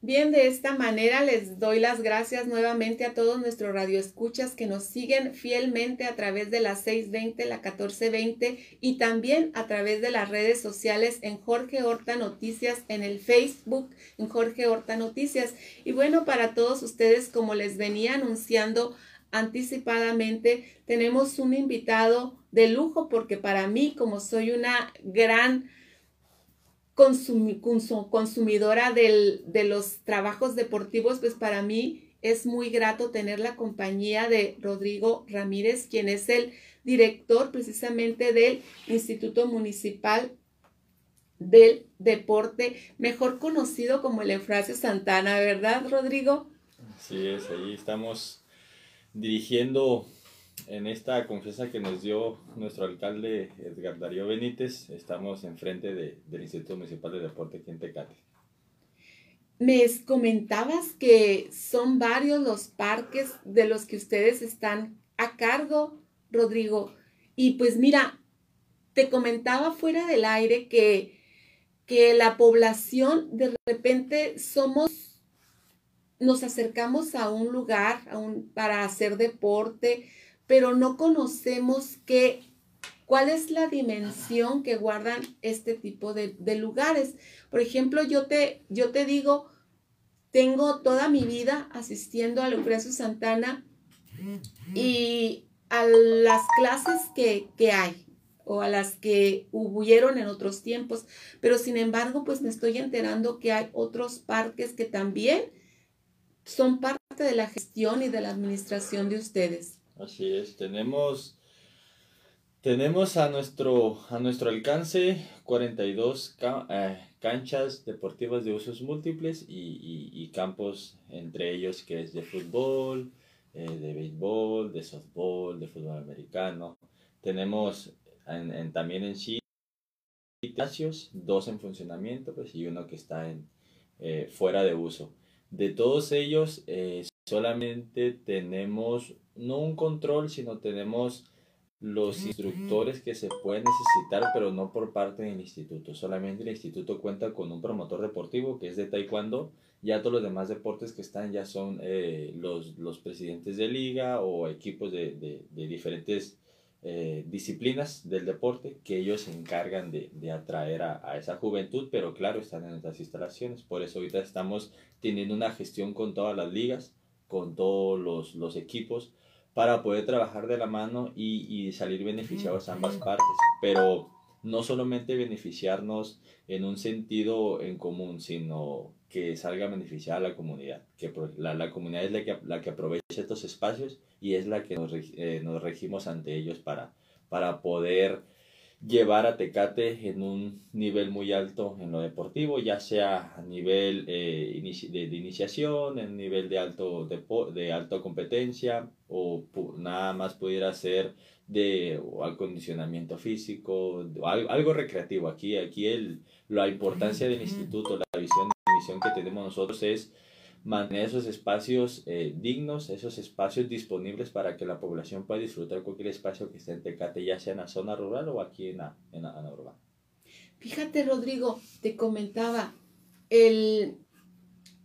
Bien, de esta manera les doy las gracias nuevamente a todos nuestros radioescuchas que nos siguen fielmente a través de la 620, la 1420 y también a través de las redes sociales en Jorge Horta Noticias, en el Facebook en Jorge Horta Noticias. Y bueno, para todos ustedes, como les venía anunciando anticipadamente, tenemos un invitado de lujo porque para mí, como soy una gran consumidora de los trabajos deportivos, pues para mí es muy grato tener la compañía de Rodrigo Ramírez, quien es el director precisamente del Instituto Municipal del Deporte, mejor conocido como el Eufrasio Santana, ¿verdad, Rodrigo? Sí, es, ahí estamos dirigiendo en esta confianza que nos dio nuestro alcalde Edgar Darío Benítez, estamos enfrente de, del Instituto Municipal de Deporte aquí en Tecate. Me comentabas que son varios los parques de los que ustedes están a cargo, Rodrigo. Y pues mira, te comentaba fuera del aire que, que la población de repente somos, nos acercamos a un lugar para hacer deporte, pero no conocemos cuál es la dimensión que guardan este tipo de, lugares. Por ejemplo, yo te, yo te digo, tengo toda mi vida asistiendo a Lucrecio Santana y a las clases que, que hay o a las que hubieron en otros tiempos, pero sin embargo, pues me estoy enterando que hay otros parques que también son parte de la gestión y de la administración de ustedes. Así es, tenemos, tenemos a, nuestro, a nuestro alcance 42 eh, canchas deportivas de usos múltiples y, campos entre ellos que es de fútbol, eh, de béisbol, de softball, de fútbol americano. Tenemos en, también en sí gimnasios, dos en funcionamiento pues, y uno que está en, eh, fuera de uso. De todos ellos, solamente tenemos no un control, sino tenemos los instructores que se pueden necesitar, pero no por parte del instituto. Solamente el instituto cuenta con un promotor deportivo que es de taekwondo. Ya todos los demás deportes que están ya son eh, los, los, presidentes de liga o equipos de, de, de diferentes eh, disciplinas del deporte que ellos se encargan de, de atraer a, a, esa juventud, pero claro, están en nuestras instalaciones. Por eso ahorita estamos teniendo una gestión con todas las ligas, con todos los, los equipos para poder trabajar de la mano y, y salir beneficiados ambas partes. Pero no solamente beneficiarnos en un sentido en común, sino que salga a beneficiar a la comunidad, que la, la comunidad es la que, la que aprovecha estos espacios y es la que nos, eh, nos regimos ante ellos para, para poder llevar a Tecate en un nivel muy alto en lo deportivo, ya sea a nivel eh, de, iniciación, en nivel de alto de, de alta competencia o nada más pudiera ser de acondicionamiento físico, algo, algo recreativo. Aquí, aquí el, la importancia del instituto, la visión, la misión que tenemos nosotros es mantener esos espacios eh, dignos, esos espacios disponibles para que la población pueda disfrutar cualquier espacio que esté en Tecate, ya sea en la zona rural o aquí en la, en la, urbana. Fíjate, Rodrigo, te comentaba, el,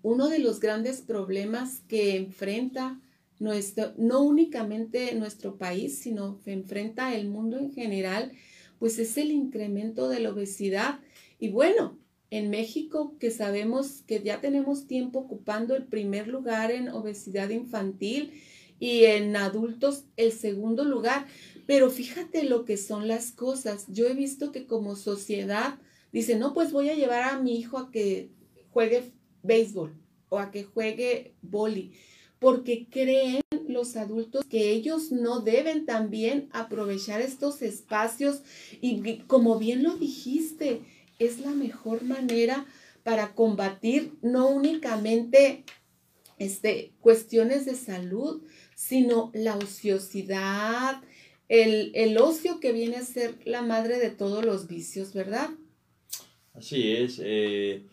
uno de los grandes problemas que enfrenta nuestro, no únicamente nuestro país, sino que enfrenta el mundo en general, pues es el incremento de la obesidad. Y bueno, en México, que sabemos que ya tenemos tiempo ocupando el primer lugar en obesidad infantil y en adultos el segundo lugar. Pero fíjate lo que son las cosas. Yo he visto que como sociedad dice, no, pues voy a llevar a mi hijo a que juegue béisbol o a que juegue boli, porque creen los adultos que ellos no deben también aprovechar estos espacios y como bien lo dijiste, es la mejor manera para combatir no únicamente este, cuestiones de salud, sino la ociosidad, el, el, ocio que viene a ser la madre de todos los vicios, ¿verdad? Así es. Eh,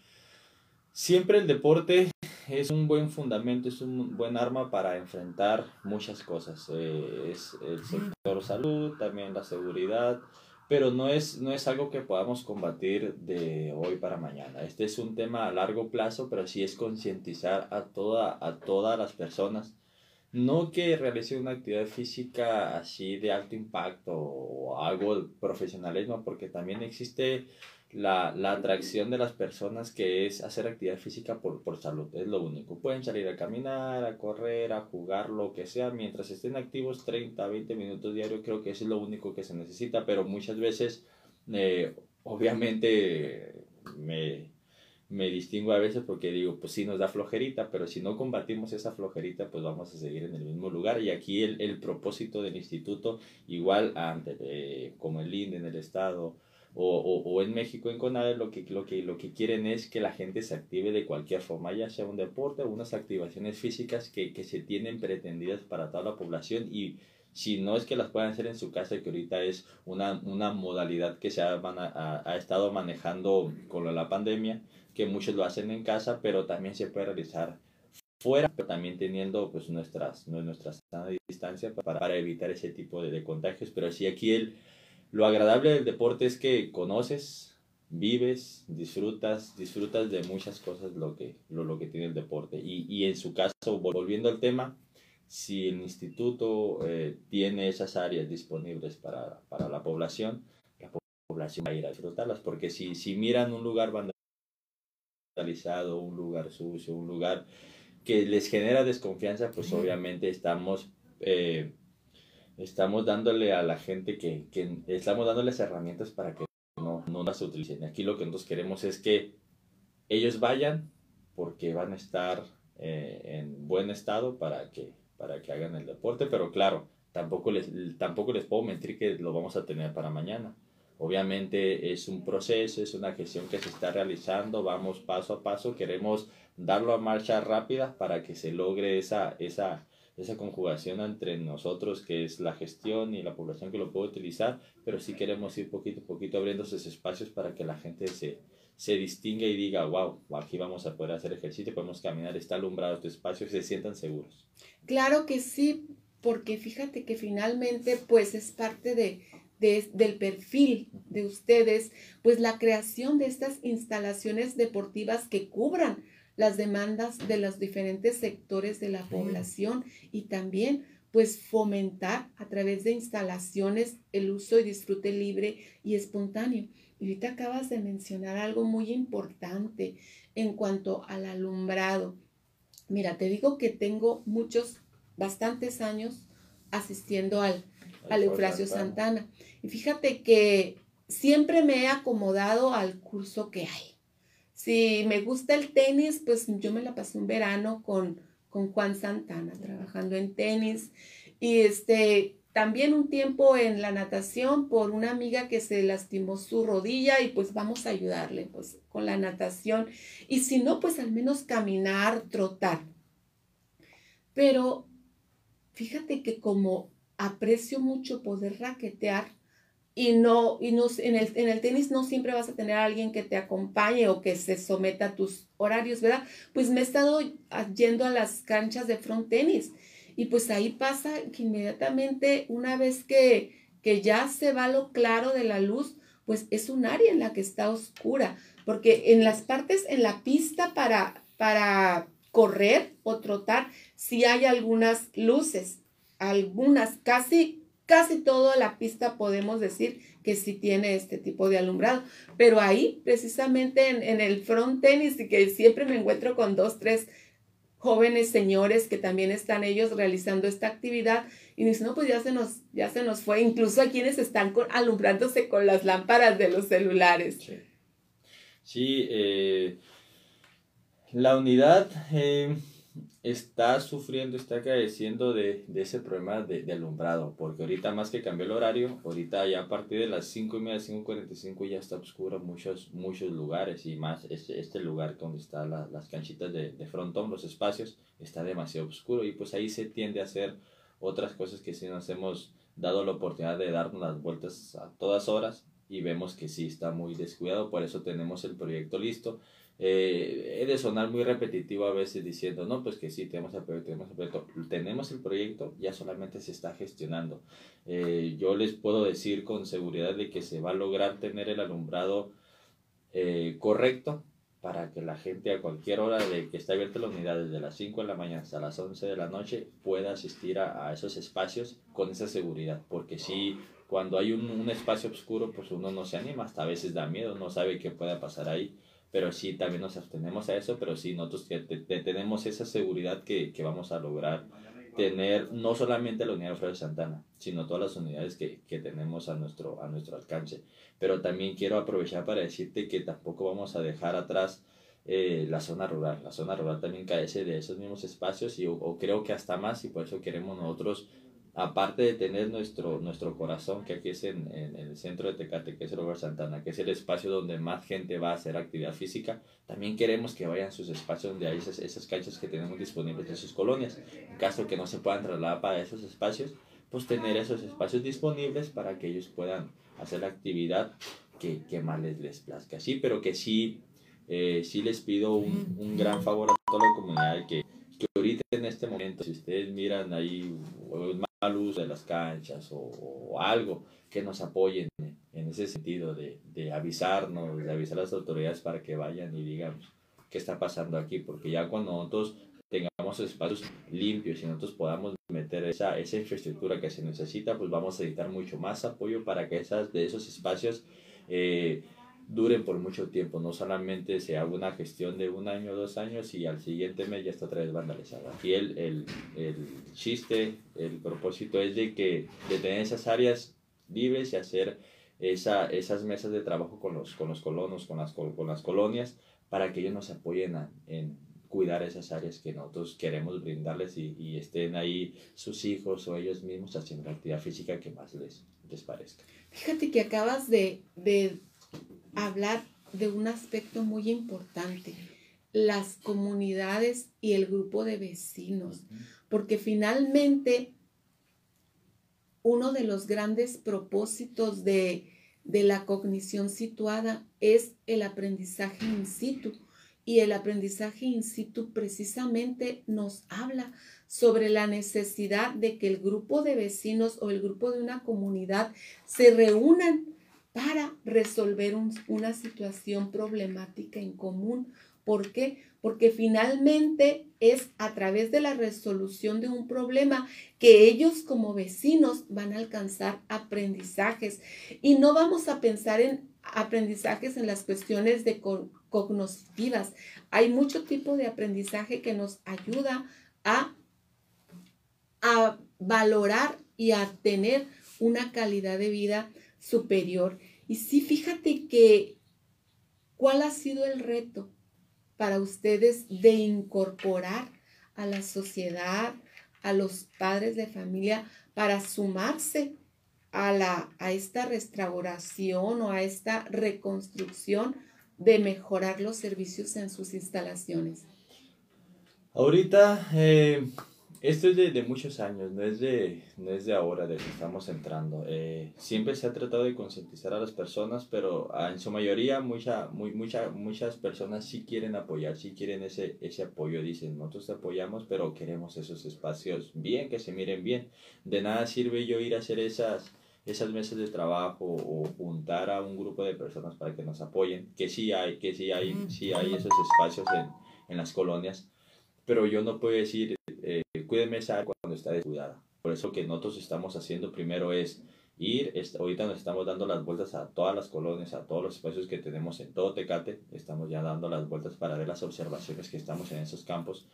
siempre el deporte es un buen fundamento, es un buen arma para enfrentar muchas cosas. Eh, es el sector salud, también la seguridad, pero no es, no es algo que podamos combatir de hoy para mañana. Este es un tema a largo plazo, pero sí es concientizar a, toda, a todas las personas. No que realicen una actividad física así de alto impacto o algo profesionalismo, porque también existe la, la, atracción de las personas que es hacer actividad física por, por salud, es lo único. Pueden salir a caminar, a correr, a jugar, lo que sea, mientras estén activos 30, 20 minutos diarios, creo que eso es lo único que se necesita, pero muchas veces, eh, obviamente, me, me distingo a veces porque digo, pues sí nos da flojerita, pero si no combatimos esa flojerita, pues vamos a seguir en el mismo lugar. Y aquí el, el propósito del instituto, igual ante, eh, como el INDE en el Estado, o, o, o, en México, en CONADE, lo que, lo, que, lo que quieren es que la gente se active de cualquier forma, ya sea un deporte o unas activaciones físicas que, que se tienen pretendidas para toda la población y si no es que las puedan hacer en su casa, que ahorita es una, una modalidad que se ha, ha, ha estado manejando con la pandemia, que muchos lo hacen en casa, pero también se puede realizar fuera, pero también teniendo pues nuestras, nuestras distancia para, para evitar ese tipo de, de contagios, pero sí aquí el lo agradable del deporte es que conoces, vives, disfrutas, disfrutas de muchas cosas lo que, lo, lo que tiene el deporte. Y, y, en su caso, volviendo al tema, si el instituto eh, tiene esas áreas disponibles para, para, la población, la población va a ir a disfrutarlas, porque si, si miran un lugar vandalizado, un lugar sucio, un lugar que les genera desconfianza, pues obviamente estamos... Eh, estamos dándole a la gente que, que estamos dándoles herramientas para que no, no las utilicen. Aquí lo que nosotros queremos es que ellos vayan porque van a estar eh, en buen estado para que, para que hagan el deporte, pero claro, tampoco les, tampoco les puedo mentir que lo vamos a tener para mañana. Obviamente es un proceso, es una gestión que se está realizando, vamos paso a paso, queremos darlo a marcha rápida para que se logre esa, esa, esa conjugación entre nosotros, que es la gestión y la población que lo puede utilizar, pero sí queremos ir poquito a poquito abriendo esos espacios para que la gente se, se distinga y diga, wow, aquí vamos a poder hacer ejercicio, podemos caminar, está alumbrado este espacio y se sientan seguros. Claro que sí, porque fíjate que finalmente pues es parte de, de, del perfil de ustedes, pues la creación de estas instalaciones deportivas que cubran las demandas de los diferentes sectores de la población y también pues fomentar a través de instalaciones el uso y disfrute libre y espontáneo. Y ahorita acabas de mencionar algo muy importante en cuanto al alumbrado. Mira, te digo que tengo muchos, bastantes años asistiendo al, al Eufrasio Santana. Y fíjate que siempre me he acomodado al curso que hay. Si me gusta el tenis, pues yo me la pasé un verano con, con Juan Santana, trabajando en tenis. Y este, también un tiempo en la natación por una amiga que se lastimó su rodilla y pues vamos a ayudarle pues con la natación. Y si no, pues al menos caminar, trotar. Pero fíjate que como aprecio mucho poder raquetear, y no, y no en, el, en el tenis no siempre vas a tener a alguien que te acompañe o que se someta a tus horarios, ¿verdad? Pues me he estado yendo a las canchas de front tenis y pues ahí pasa que inmediatamente una vez que, que ya se va lo claro de la luz, pues es un área en la que está oscura, porque en las partes, en la pista para, para correr o trotar, sí hay algunas luces, algunas, casi casi toda la pista podemos decir que sí tiene este tipo de alumbrado. Pero ahí, precisamente en, el front tenis, y que siempre me encuentro con dos, tres jóvenes señores que también están ellos realizando esta actividad y dicen, no, pues ya se nos, ya se nos fue, incluso a quienes están con, alumbrándose con las lámparas de los celulares. Sí, eh, la unidad... Eh está sufriendo, está careciendo de, de ese problema de, de, alumbrado, porque ahorita más que cambió el horario, ahorita ya a partir de las 5 y media, 5.45 ya está oscuro muchos, muchos lugares y más este, este lugar donde están la, las canchitas de, de frontón, los espacios, está demasiado oscuro y pues ahí se tiende a hacer otras cosas que si nos hemos dado la oportunidad de darnos las vueltas a todas horas y vemos que sí está muy descuidado, por eso tenemos el proyecto listo eh, he de sonar muy repetitivo a veces diciendo, no, pues que sí, tenemos el proyecto, tenemos el proyecto, tenemos el proyecto, ya solamente se está gestionando. Eh, yo les puedo decir con seguridad de que se va a lograr tener el alumbrado eh, correcto para que la gente a cualquier hora de que está abierta la unidad, desde las 5 de la mañana hasta las 11 de la noche, pueda asistir a, esos espacios con esa seguridad. Porque si cuando hay un, un, espacio oscuro, pues uno no se anima, hasta a veces da miedo, no sabe qué pueda pasar ahí. Pero sí, también nos abstenemos a eso, pero sí, nosotros que tenemos esa seguridad que, que, vamos a lograr tener no solamente la unidad de Santana, sino todas las unidades que, que tenemos a nuestro, a nuestro alcance. Pero también quiero aprovechar para decirte que tampoco vamos a dejar atrás eh, la zona rural. La zona rural también carece de esos mismos espacios y o, creo que hasta más y por eso queremos nosotros aparte de tener nuestro, nuestro corazón, que aquí es en, el centro de Tecate, que es el Hogar Santana, que es el espacio donde más gente va a hacer actividad física, también queremos que vayan sus espacios donde hay esas, esas canchas que tenemos disponibles en sus colonias. En caso que no se puedan trasladar para esos espacios, pues tener esos espacios disponibles para que ellos puedan hacer la actividad que, que más les, les plazca. Sí, pero que sí, eh, sí les pido un, un gran favor a toda la comunidad que, que ahorita en este momento, si ustedes miran ahí mal uso de las canchas o, algo que nos apoyen en ese sentido de, avisarnos, de avisar a las autoridades para que vayan y digan qué está pasando aquí, porque ya cuando nosotros tengamos espacios limpios y nosotros podamos meter esa, esa infraestructura que se necesita, pues vamos a necesitar mucho más apoyo para que esas, de esos espacios eh, duren por mucho tiempo, no solamente se haga una gestión de un año dos años y al siguiente mes ya está otra vez vandalizada. Aquí el, el, el chiste, el propósito es de que de tener esas áreas libres y hacer esa, esas mesas de trabajo con los, con los colonos, con las, con las colonias, para que ellos nos apoyen en cuidar esas áreas que nosotros queremos brindarles y, y, estén ahí sus hijos o ellos mismos haciendo la actividad física que más les, les parezca. Fíjate que acabas de, de hablar de un aspecto muy importante, las comunidades y el grupo de vecinos, porque finalmente uno de los grandes propósitos de, de la cognición situada es el aprendizaje in situ. Y el aprendizaje in situ precisamente nos habla sobre la necesidad de que el grupo de vecinos o el grupo de una comunidad se reúnan para resolver una situación problemática en común. ¿Por qué? Porque finalmente es a través de la resolución de un problema que ellos como vecinos van a alcanzar aprendizajes. Y no vamos a pensar en aprendizajes en las cuestiones de cognitivas. Hay mucho tipo de aprendizaje que nos ayuda a, a valorar y a tener una calidad de vida superior. Y sí, fíjate que, ¿cuál ha sido el reto para ustedes de incorporar a la sociedad, a los padres de familia, para sumarse a, la, a esta restauración o a esta reconstrucción de mejorar los servicios en sus instalaciones? Ahorita, eh, esto es de, de, muchos años, no es de, no es de ahora, de que estamos entrando. Eh, siempre se ha tratado de concientizar a las personas, pero en su mayoría mucha, muy, mucha, muchas personas sí quieren apoyar, sí quieren ese, ese apoyo. Dicen, nosotros te apoyamos, pero queremos esos espacios bien, que se miren bien. De nada sirve yo ir a hacer esas, esas mesas de trabajo o juntar a un grupo de personas para que nos apoyen, que sí hay, que sí hay, sí hay esos espacios en, en las colonias, pero yo no puedo decir cuídeme esa área cuando está descuidada. Por eso que nosotros estamos haciendo primero es ir, ahorita nos estamos dando las vueltas a todas las colonias, a todos los espacios que tenemos en todo Tecate, estamos ya dando las vueltas para ver las observaciones que estamos en esos campos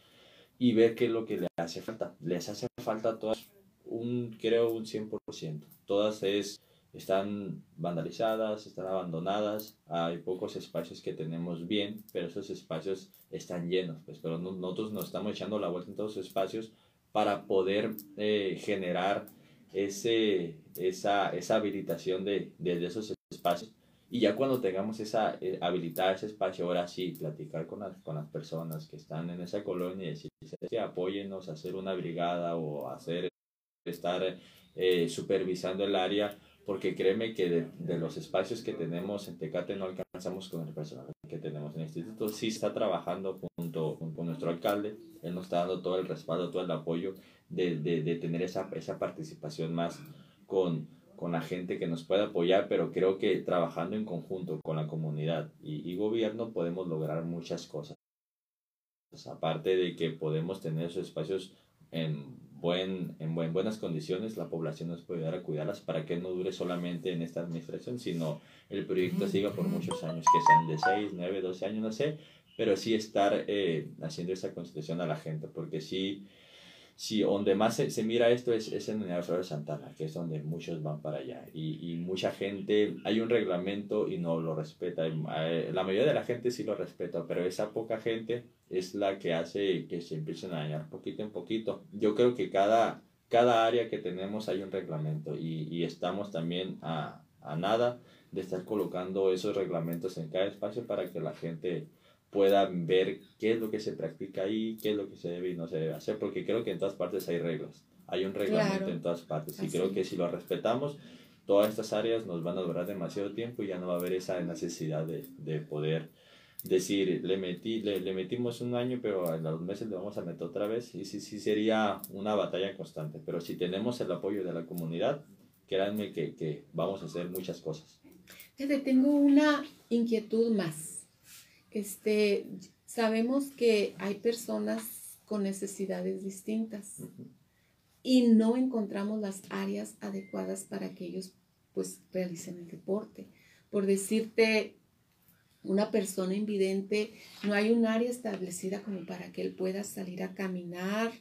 y ver qué es lo que le hace falta. Les hace falta todas un, creo, un 100%. Todas es, están vandalizadas, están abandonadas, hay pocos espacios que tenemos bien, pero esos espacios están llenos, pues, pero nosotros nos estamos echando la vuelta en todos los espacios para poder eh, generar ese, esa, esa habilitación de, de, esos espacios. Y ya cuando tengamos esa, eh, habilitar ese espacio, ahora sí, platicar con las, con las personas que están en esa colonia y decir, que apóyennos a hacer una brigada o hacer, estar eh, supervisando el área, porque créeme que de, de, los espacios que tenemos en Tecate no alcanzamos con el personal que tenemos en el instituto. Sí está trabajando junto con nuestro alcalde, él nos está dando todo el respaldo, todo el apoyo de, de, de tener esa, esa participación más con, con la gente que nos puede apoyar, pero creo que trabajando en conjunto con la comunidad y, y gobierno podemos lograr muchas cosas. Aparte de que podemos tener esos espacios en, buen, en buen, buenas condiciones, la población nos puede ayudar a cuidarlas para que no dure solamente en esta administración, sino el proyecto siga por muchos años, que sean de 6, 9, 12 años, no sé, pero sí estar eh, haciendo esa constitución a la gente, porque sí sí, donde más se, mira esto es, es en Universidad de Santana, que es donde muchos van para allá. Y, y, mucha gente, hay un reglamento y no lo respeta. Eh, la mayoría de la gente sí lo respeta, pero esa poca gente es la que hace que se empiecen a dañar poquito en poquito. Yo creo que cada, cada área que tenemos hay un reglamento y, y estamos también a, a nada de estar colocando esos reglamentos en cada espacio para que la gente puedan ver qué es lo que se practica ahí, qué es lo que se debe y no se debe hacer, porque creo que en todas partes hay reglas, hay un reglamento en todas partes y creo que si lo respetamos, todas estas áreas nos van a durar demasiado tiempo y ya no va a haber esa necesidad de, de poder decir, le, metí, le, le, metimos un año, pero en los meses le vamos a meter otra vez y sí, sí sería una batalla constante, pero si tenemos el apoyo de la comunidad, créanme que, que vamos a hacer muchas cosas. Tengo una inquietud más este, sabemos que hay personas con necesidades distintas y no encontramos las áreas adecuadas para que ellos pues realicen el deporte. Por decirte, una persona invidente, no hay un área establecida como para que él pueda salir a caminar,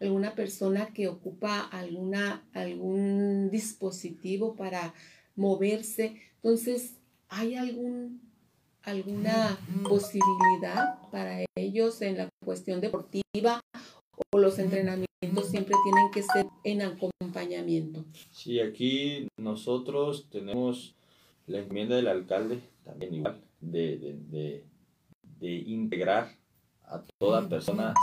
alguna persona que ocupa alguna, algún dispositivo para moverse. Entonces, ¿hay algún alguna posibilidad para ellos en la cuestión deportiva o los entrenamientos siempre tienen que ser en acompañamiento. Sí, aquí nosotros tenemos la enmienda del alcalde, también igual, de, de, de, integrar a toda persona,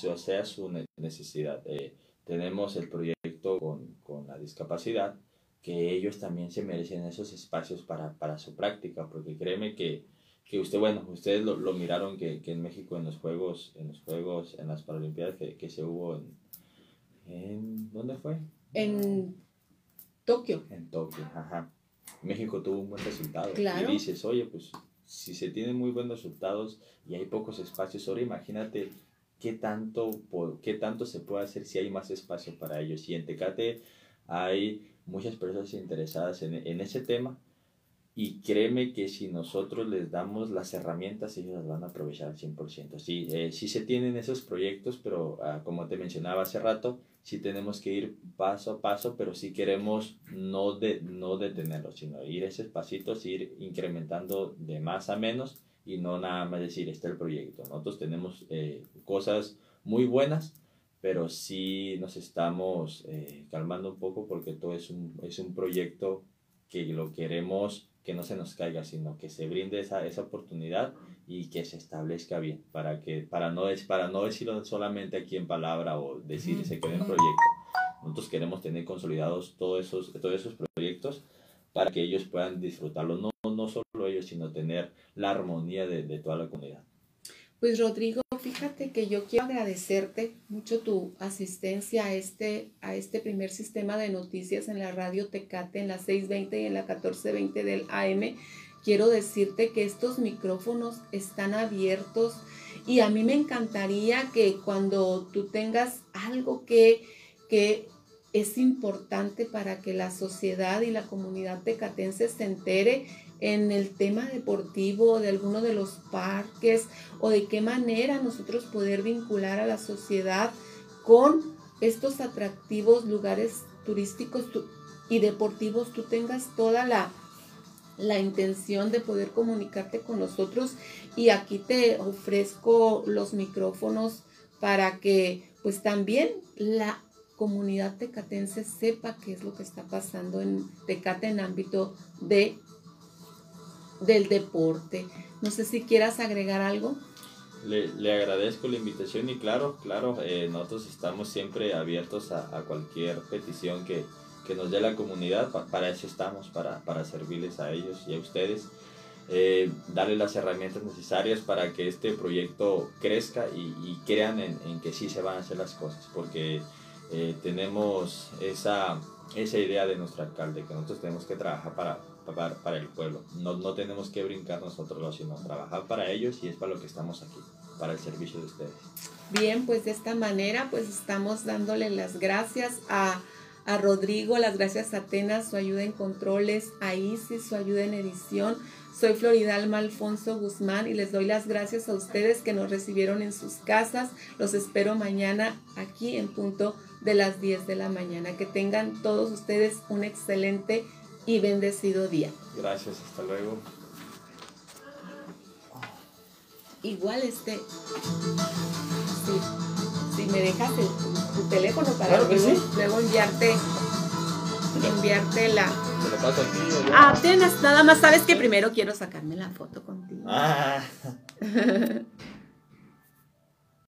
sea, sea su necesidad. Eh, tenemos el proyecto con, con la discapacidad, que ellos también se merecen esos espacios para, para su práctica, porque créeme que, que usted, bueno, ustedes lo, lo miraron que, que, en México en los Juegos, en los Juegos, en las Paralimpiadas que, que se hubo en, en, ¿dónde fue? En Tokio. En Tokio, ajá. México tuvo un buen resultado. Claro. Y dices, oye, pues si se tienen muy buenos resultados y hay pocos espacios, ahora imagínate qué tanto, qué tanto se puede hacer si hay más espacio para ellos. Y en Tecate hay muchas personas interesadas en, en ese tema y créeme que si nosotros les damos las herramientas, ellos las van a aprovechar al 100%. Sí, eh, sí se tienen esos proyectos, pero ah, como te mencionaba hace rato, sí tenemos que ir paso a paso, pero sí queremos no, de, no detenerlos, sino ir esos pasitos, ir incrementando de más a menos y no nada más decir, este es el proyecto. Nosotros tenemos eh, cosas muy buenas, pero sí nos estamos eh, calmando un poco porque todo es un, es un proyecto que lo queremos que no se nos caiga, sino que se brinde esa, esa oportunidad y que se establezca bien, para, que, para, no, para no decirlo solamente aquí en palabra o decir se quede en proyecto. Nosotros queremos tener consolidados todos esos, todos esos proyectos para que ellos puedan disfrutarlo, no, no solo ellos, sino tener la armonía de, de toda la comunidad. Pues Rodrigo, fíjate que yo quiero agradecerte mucho tu asistencia a este, a este primer sistema de noticias en la radio Tecate, en la 620 y en la 1420 del AM. Quiero decirte que estos micrófonos están abiertos y a mí me encantaría que cuando tú tengas algo que, que es importante para que la sociedad y la comunidad tecatense se entere, en el tema deportivo de alguno de los parques o de qué manera nosotros poder vincular a la sociedad con estos atractivos lugares turísticos y deportivos, tú tengas toda la, la intención de poder comunicarte con nosotros y aquí te ofrezco los micrófonos para que pues también la comunidad tecatense sepa qué es lo que está pasando en Tecate en ámbito de del deporte. No sé si quieras agregar algo. Le, le agradezco la invitación y claro, claro, eh, nosotros estamos siempre abiertos a, cualquier petición que, que, nos dé la comunidad, para eso estamos, para, para servirles a ellos y a ustedes. eh, darle las herramientas necesarias para que este proyecto crezca y, crean en, en, que sí se van a hacer las cosas, porque eh, tenemos esa, esa idea de nuestro alcalde, que nosotros tenemos que trabajar para, para, para el pueblo, no, no tenemos que brincar nosotros, sino trabajar para ellos y es para lo que estamos aquí, para el servicio de ustedes. Bien, pues de esta manera pues estamos dándole las gracias a, a Rodrigo, las gracias a Atenas, su ayuda en controles, a Isis, su ayuda en edición. Soy Floridalma Alfonso Guzmán y les doy las gracias a ustedes que nos recibieron en sus casas. Los espero mañana aquí en punto de las 10 de la mañana. Que tengan todos ustedes un excelente y bendecido día. Gracias, hasta luego. Igual este si, si me dejas tu teléfono para Claro luego, sí. luego enviarte, enviarte la... ¿Te lo paso aquí o yo? Apenas, nada más sabes que primero quiero sacarme la foto contigo. Ah.